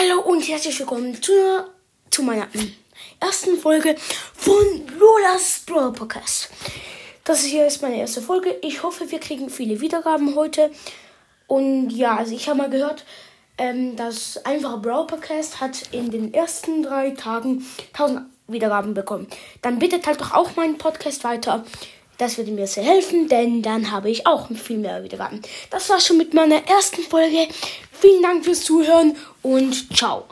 Hallo und herzlich willkommen zu, zu meiner ersten Folge von Lolas Brawl Podcast. Das hier ist meine erste Folge. Ich hoffe, wir kriegen viele Wiedergaben heute. Und ja, also ich habe mal gehört, ähm, das einfache Brawl Podcast hat in den ersten drei Tagen 1000 Wiedergaben bekommen. Dann bitte teilt doch auch meinen Podcast weiter. Das würde mir sehr helfen, denn dann habe ich auch viel mehr Wiedergaben. Das war's schon mit meiner ersten Folge. Vielen Dank fürs Zuhören und ciao.